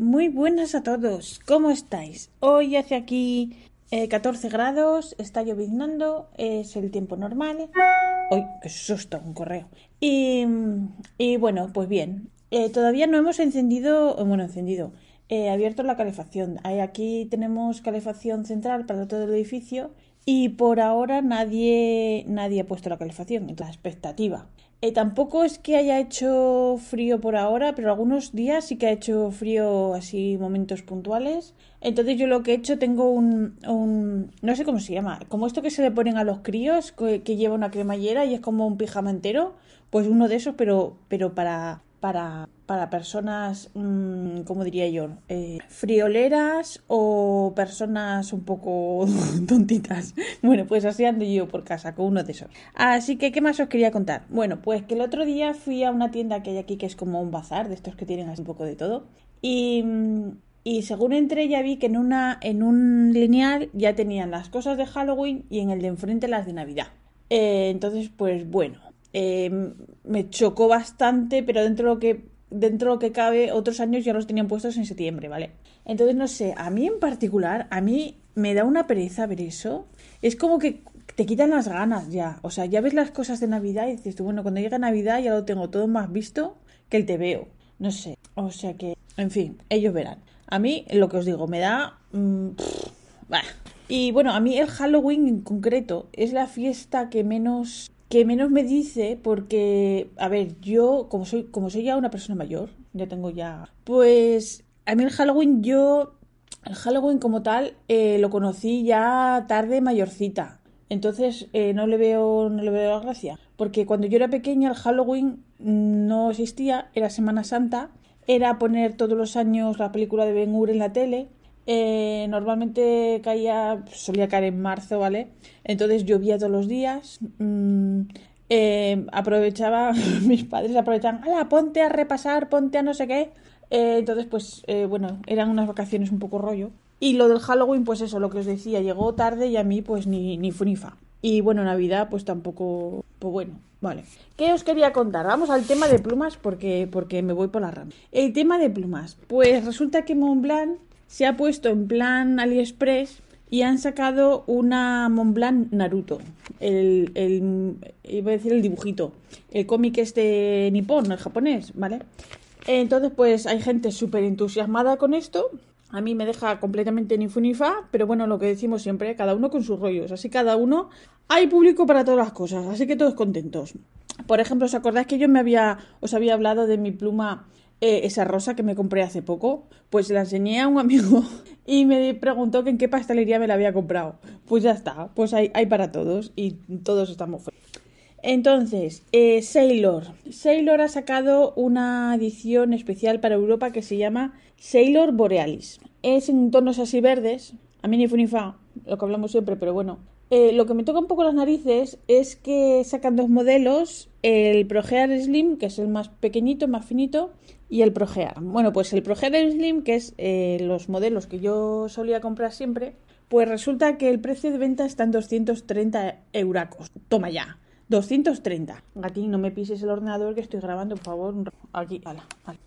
Muy buenas a todos, ¿cómo estáis? Hoy hace aquí 14 eh, grados, está lloviznando, es el tiempo normal. ¡Uy, qué susto! Un correo. Y, bueno, pues bien, eh, todavía no hemos encendido, bueno, encendido, eh, abierto la calefacción. Aquí tenemos calefacción central para todo el edificio y por ahora nadie, nadie ha puesto la calefacción, la expectativa. Eh, tampoco es que haya hecho frío por ahora, pero algunos días sí que ha hecho frío así momentos puntuales. Entonces yo lo que he hecho tengo un, un no sé cómo se llama, como esto que se le ponen a los críos, que, que lleva una cremallera y es como un pijama entero, pues uno de esos, pero, pero para, para, para personas, mmm, ¿cómo diría yo? Eh, frioleras o personas un poco tontitas. Bueno, pues así ando yo por casa con uno de esos. Así que, ¿qué más os quería contar? Bueno, pues que el otro día fui a una tienda que hay aquí que es como un bazar, de estos que tienen así un poco de todo. Y, y según entré ya vi que en, una, en un lineal ya tenían las cosas de Halloween y en el de enfrente las de Navidad. Eh, entonces, pues bueno, Em, me chocó bastante, pero dentro de lo que dentro de lo que cabe, otros años ya los tenían puestos en septiembre, ¿vale? Entonces, no sé, a mí en particular, a mí me da una pereza ver eso. Es como que te quitan las ganas ya. O sea, ya ves las cosas de Navidad y dices tú, bueno, cuando llega Navidad ya lo tengo todo más visto que el te veo. No sé. O sea que, en fin, ellos verán. A mí, lo que os digo, me da... Mm, y bueno, a mí el Halloween en concreto es la fiesta que menos que menos me dice porque, a ver, yo como soy, como soy ya una persona mayor, ya tengo ya, pues a mí el Halloween yo, el Halloween como tal, eh, lo conocí ya tarde mayorcita. Entonces eh, no le veo no le veo la gracia. Porque cuando yo era pequeña el Halloween no existía, era Semana Santa, era poner todos los años la película de Ben Hur en la tele eh, normalmente caía, solía caer en marzo, ¿vale? Entonces llovía todos los días. Mm, eh, aprovechaba, mis padres aprovechaban, ¡hala, ponte a repasar, ponte a no sé qué! Eh, entonces, pues, bueno, eran unas vacaciones un poco rollo. Y lo del Halloween, pues eso, lo que os decía, llegó tarde y a mí, pues, ni, ni funifa. Y bueno, Navidad, pues tampoco, pues bueno, vale. ¿Qué os quería contar? Vamos al tema de plumas porque, porque me voy por la rama. El tema de plumas, pues resulta que Montblanc se ha puesto en plan AliExpress y han sacado una Montblanc Naruto. El, el, iba a decir el dibujito. El cómic este nipón, el japonés, ¿vale? Entonces, pues hay gente súper entusiasmada con esto. A mí me deja completamente ni fu ni fa, pero bueno, lo que decimos siempre, cada uno con sus rollos. Así cada uno, hay público para todas las cosas, así que todos contentos. Por ejemplo, ¿os acordáis que yo me había, os había hablado de mi pluma eh, esa rosa que me compré hace poco, pues la enseñé a un amigo y me preguntó que en qué pastelería me la había comprado. Pues ya está, pues hay, hay para todos y todos estamos felices. Entonces, eh, Sailor. Sailor ha sacado una edición especial para Europa que se llama Sailor Borealis. Es en tonos así verdes. A mí ni fu ni fa, lo que hablamos siempre, pero bueno. Eh, lo que me toca un poco las narices es que sacan dos modelos, el Progear Slim, que es el más pequeñito, más finito, y el Progear. Bueno, pues el Progear Slim, que es eh, los modelos que yo solía comprar siempre, pues resulta que el precio de venta está en 230 euracos. Toma ya. 230. Gatín, no me pises el ordenador que estoy grabando, por favor. Aquí, ala,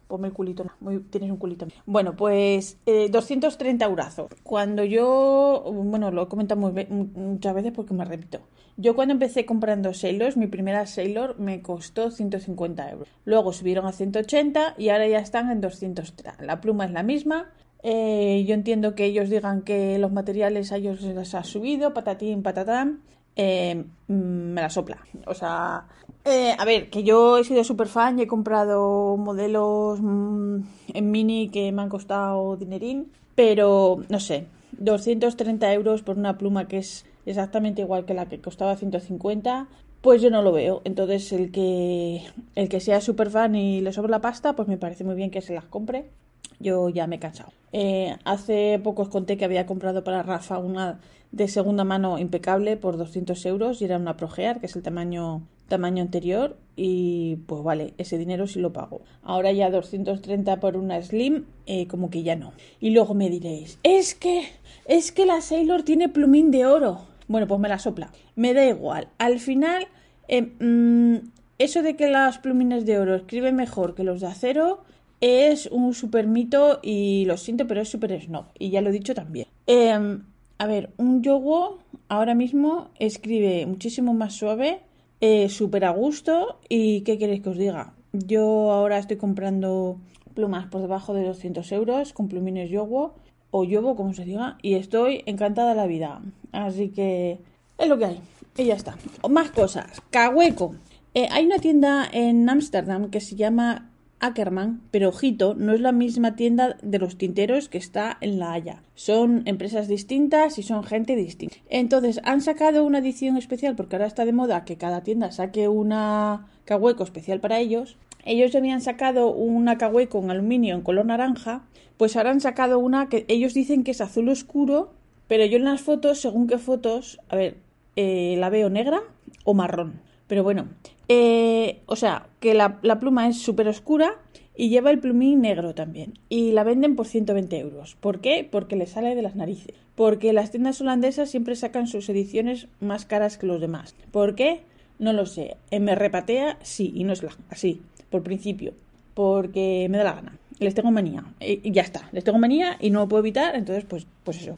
ponme el culito. tienes un culito. Bueno, pues 230 eh, eurazos. Cuando yo, bueno, lo he comentado muchas veces porque me repito. Yo cuando empecé comprando Sailors, mi primera Sailor me costó 150 euros. Luego subieron a 180 y ahora ya están en 230. La pluma es la misma. Eh, yo entiendo que ellos digan que los materiales a ellos les ha subido, patatín, patatán. Eh, me la sopla. O sea, eh, a ver, que yo he sido súper fan y he comprado modelos mm, en mini que me han costado dinerín, pero no sé, 230 euros por una pluma que es exactamente igual que la que costaba 150, pues yo no lo veo. Entonces, el que, el que sea súper fan y le sobra la pasta, pues me parece muy bien que se las compre. Yo ya me he cansado. Eh, hace poco os conté que había comprado para Rafa una de segunda mano impecable por 200 euros y era una Progear, que es el tamaño, tamaño anterior. Y pues vale, ese dinero sí lo pago. Ahora ya 230 por una Slim, eh, como que ya no. Y luego me diréis, es que, es que la Sailor tiene plumín de oro. Bueno, pues me la sopla. Me da igual. Al final, eh, mm, eso de que las plumines de oro escriben mejor que los de acero es un super mito y lo siento, pero es super snob. Y ya lo he dicho también. Em, a ver, un yogo ahora mismo escribe muchísimo más suave, eh, súper a gusto. ¿Y qué queréis que os diga? Yo ahora estoy comprando plumas por debajo de 200 euros con plumines yogo o yogo, como se diga, y estoy encantada de la vida. Así que es lo que hay. Y ya está. Más cosas. Cahueco. Eh, hay una tienda en Ámsterdam que se llama Ackerman, pero ojito, no es la misma tienda de los tinteros que está en La Haya. Son empresas distintas y son gente distinta. Entonces, han sacado una edición especial porque ahora está de moda que cada tienda saque una cahueco especial para ellos. Ellos habían sacado una cahueco en aluminio en color naranja, pues ahora han sacado una que ellos dicen que es azul oscuro, pero yo en las fotos, según qué fotos, a ver, eh, la veo negra o marrón. Pero bueno, eh, o sea, que la, pluma es súper oscura y lleva el plumín negro también. Y la venden por 120 euros. ¿Por qué? Porque le sale de las narices. Porque las tiendas holandesas siempre sacan sus ediciones más caras que los demás. ¿Por qué? No lo sé. Eh, ¿Me repatea? Sí, y no es así, por principio. Porque me da la gana. Les tengo manía. Y ya está. Les tengo manía y no lo puedo evitar, entonces pues, pues eso.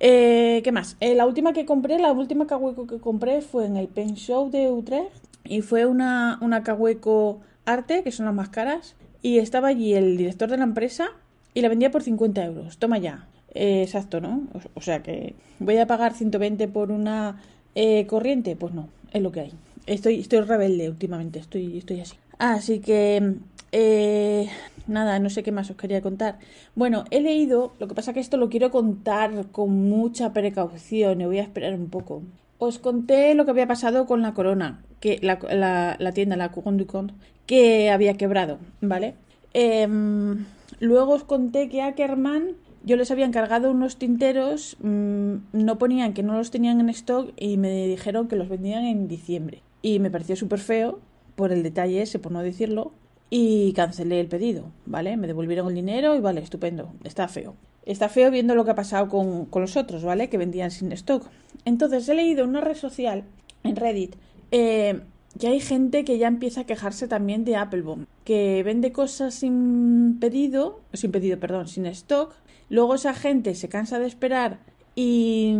Eh, ¿Qué más? la última que compré, la última cahueco que compré fue en el Pen Show de Utrecht y fue una, una Cahueco Arte, que son las más caras, y estaba allí el director de la empresa y la vendía por 50 euros. Toma ya. Eh, exacto, ¿no? O, sea que voy a pagar 120 por una eh, corriente. Pues no, es lo que hay. Estoy, estoy rebelde últimamente, estoy, estoy así. Así que, eh, nada, no sé qué más os quería contar. Bueno, he leído, lo que pasa que esto lo quiero contar con mucha precaución y voy a esperar un poco. Os conté lo que había pasado con la corona, que la, tienda, la Couron du Conte, que había quebrado, ¿vale? Em, luego os conté que Ackerman yo les había encargado unos tinteros, mm, no ponían que no los tenían en stock y me dijeron que los vendían en diciembre. Y me pareció súper feo por el detalle ese, por no decirlo, y cancelé el pedido, ¿vale? Me devolvieron el dinero y vale, estupendo, está feo. Está feo viendo lo que ha pasado con, los otros, ¿vale? Que vendían sin stock. Entonces he leído en una red social, en Reddit, eh, que hay gente que ya empieza a quejarse también de Applebomb, que vende cosas sin pedido, sin pedido, perdón, sin stock. Luego esa gente se cansa de esperar y,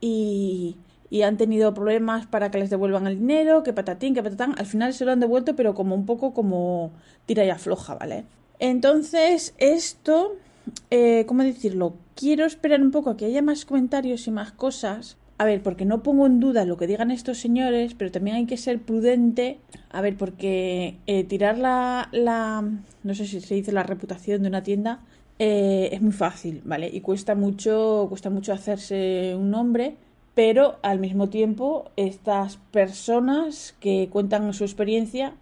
y, y han tenido problemas para que les devuelvan el dinero, que patatín, que patatán. Al final se lo han devuelto, pero como un poco como tira y afloja, ¿vale? Entonces, esto eh, ¿cómo decirlo? Quiero esperar un poco a que haya más comentarios y más cosas. A ver, porque no pongo en duda lo que digan estos señores, pero también hay que ser prudente. A ver, porque eh, tirar la, la, no sé si se dice la reputación de una tienda eh, es muy fácil, ¿vale? Y cuesta mucho, cuesta mucho hacerse un nombre, pero al mismo tiempo estas personas que cuentan su experiencia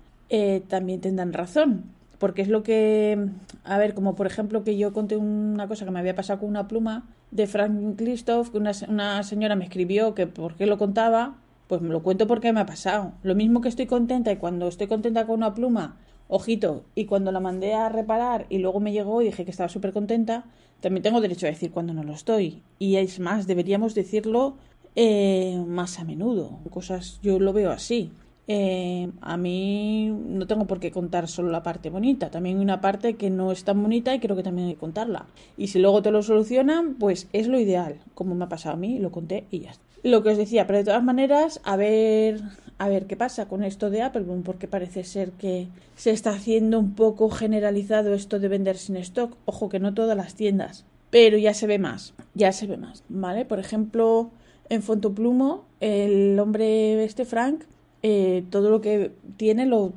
también tendrán razón porque es lo que, a ver, como por ejemplo que yo conté una cosa que me había pasado con una pluma de Frank Christoph, que una, una señora me escribió que por qué lo contaba, pues me lo cuento porque me ha pasado. Lo mismo que estoy contenta y cuando estoy contenta con una pluma, ojito, y cuando la mandé a reparar y luego me llegó y dije que estaba súper contenta, también tengo derecho a decir cuando no lo estoy. Y es más, deberíamos decirlo eh, más a menudo. Cosas, yo lo veo así. Eh, a mí no tengo por qué contar solo la parte bonita, también hay una parte que no es tan bonita y creo que también hay que contarla. Y si luego te lo solucionan, pues es lo ideal, como me ha pasado a mí, lo conté y ya está. Lo que os decía, pero de todas maneras, a ver, a ver qué pasa con esto de Apple, porque parece ser que se está haciendo un poco generalizado esto de vender sin stock. Ojo que no todas las tiendas, pero ya se ve más, ya se ve más, ¿vale? Por ejemplo, en Fontoplumo, el hombre este Frank eh, todo lo que tiene, lo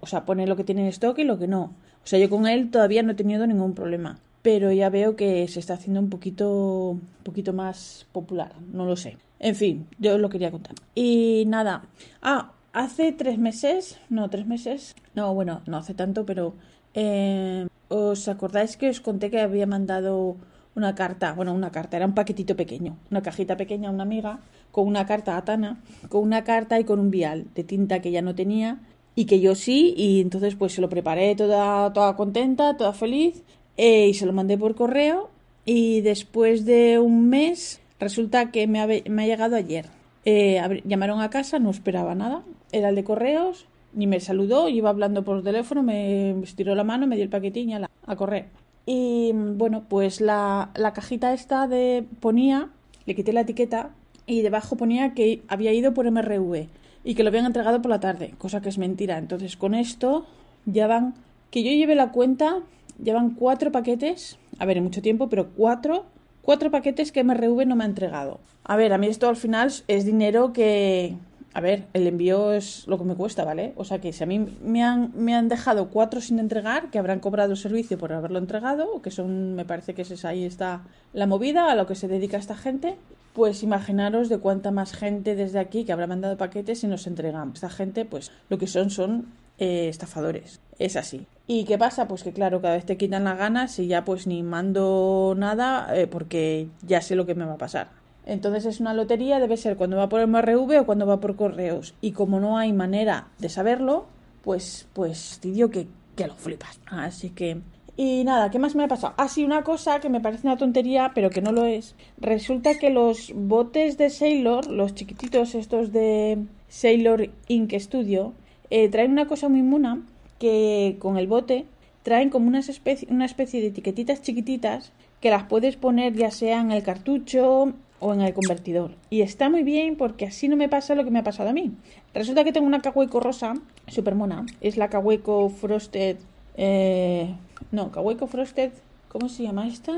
o sea, pone lo que tiene en stock y lo que no. O sea, yo con él todavía no he tenido ningún problema. Pero ya veo que se está haciendo un poquito, un poquito más popular. No lo sé. En fin, yo lo quería contar. Y nada. Ah, hace tres meses. No, tres meses. No, bueno, no hace tanto, pero Eh, ¿Os acordáis que os conté que había mandado una carta? Bueno, una carta, era un paquetito pequeño, una cajita pequeña a una amiga con una carta a Tana, con una carta y con un vial de tinta que ya no tenía y que yo sí, y entonces pues se lo preparé toda, toda contenta, toda feliz, eh, y se lo mandé por correo, y después de un mes resulta que me ha, llegado ayer. Eh, llamaron a casa, no esperaba nada, era el de correos, ni me saludó, iba hablando por teléfono, me estiró la mano, me dio el paquetín y a, a correr. Y bueno, pues la, la cajita esta de ponía, le quité la etiqueta y debajo ponía que había ido por MRV y que lo habían entregado por la tarde, cosa que es mentira. Entonces con esto ya van, que yo lleve la cuenta, llevan cuatro paquetes, a ver, en mucho tiempo, pero cuatro, cuatro paquetes que MRV no me ha entregado. A ver, a mí esto al final es dinero que, a ver, el envío es lo que me cuesta, ¿vale? O sea que si a mí me han, me han dejado cuatro sin entregar, que habrán cobrado el servicio por haberlo entregado, que son, me parece que es, ahí está la movida, a lo que se dedica esta gente, pues imaginaros de cuánta más gente desde aquí que habrá mandado paquetes y nos entregan. Esta gente, pues lo que son son eh, estafadores. Es así. ¿Y qué pasa? Pues que claro, cada vez te quitan las ganas y ya pues ni mando nada eh, porque ya sé lo que me va a pasar. Entonces es una lotería, debe ser cuando va por MRV o cuando va por correos. Y como no hay manera de saberlo, pues, pues te digo que, que lo flipas. Así que... Y nada, ¿qué más me ha pasado? Ah, sí, una cosa que me parece una tontería, pero que no lo es. Resulta que los botes de Sailor, los chiquititos estos de Sailor Ink Studio, eh, traen una cosa muy mona que con el bote traen como una especie, una especie de etiquetitas chiquititas que las puedes poner ya sea en el cartucho o en el convertidor. Y está muy bien porque así no me pasa lo que me ha pasado a mí. Resulta que tengo una Kaweco rosa, super mona. Es la Kaweco Frosted. Eh, no, Kaweco Frosted. ¿Cómo se llama esta?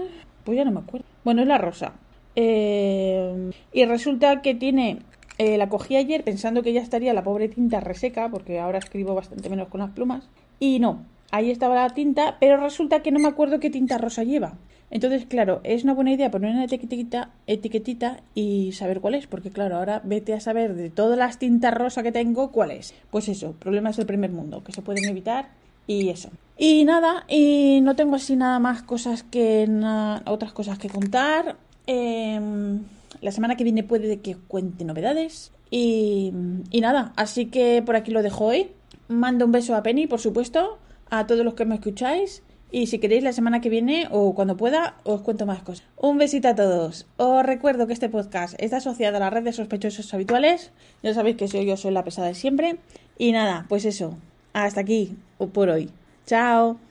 Pues ya no me acuerdo. Bueno, es la rosa. Eh, y resulta que tiene. Eh, la cogí ayer pensando que ya estaría la pobre tinta reseca, porque ahora escribo bastante menos con las plumas. Y no, ahí estaba la tinta, pero resulta que no me acuerdo qué tinta rosa lleva. Entonces, claro, es una buena idea poner una etiquetita, etiquetita y saber cuál es, porque claro, ahora vete a saber de todas las tintas rosa que tengo cuál es. Pues eso, problemas del primer mundo, que se pueden evitar y eso. Y nada, y no tengo así nada más cosas que otras cosas que contar. Em, la semana que viene puede que cuente novedades. Y, y nada, así que por aquí lo dejo hoy. Mando un beso a Penny, por supuesto, a todos los que me escucháis. Y si queréis la semana que viene o cuando pueda, os cuento más cosas. Un besito a todos. Os recuerdo que este podcast está asociado a la red de sospechosos habituales. Ya sabéis que soy yo soy la pesada de siempre. Y nada, pues eso. Hasta aquí por hoy. Chao.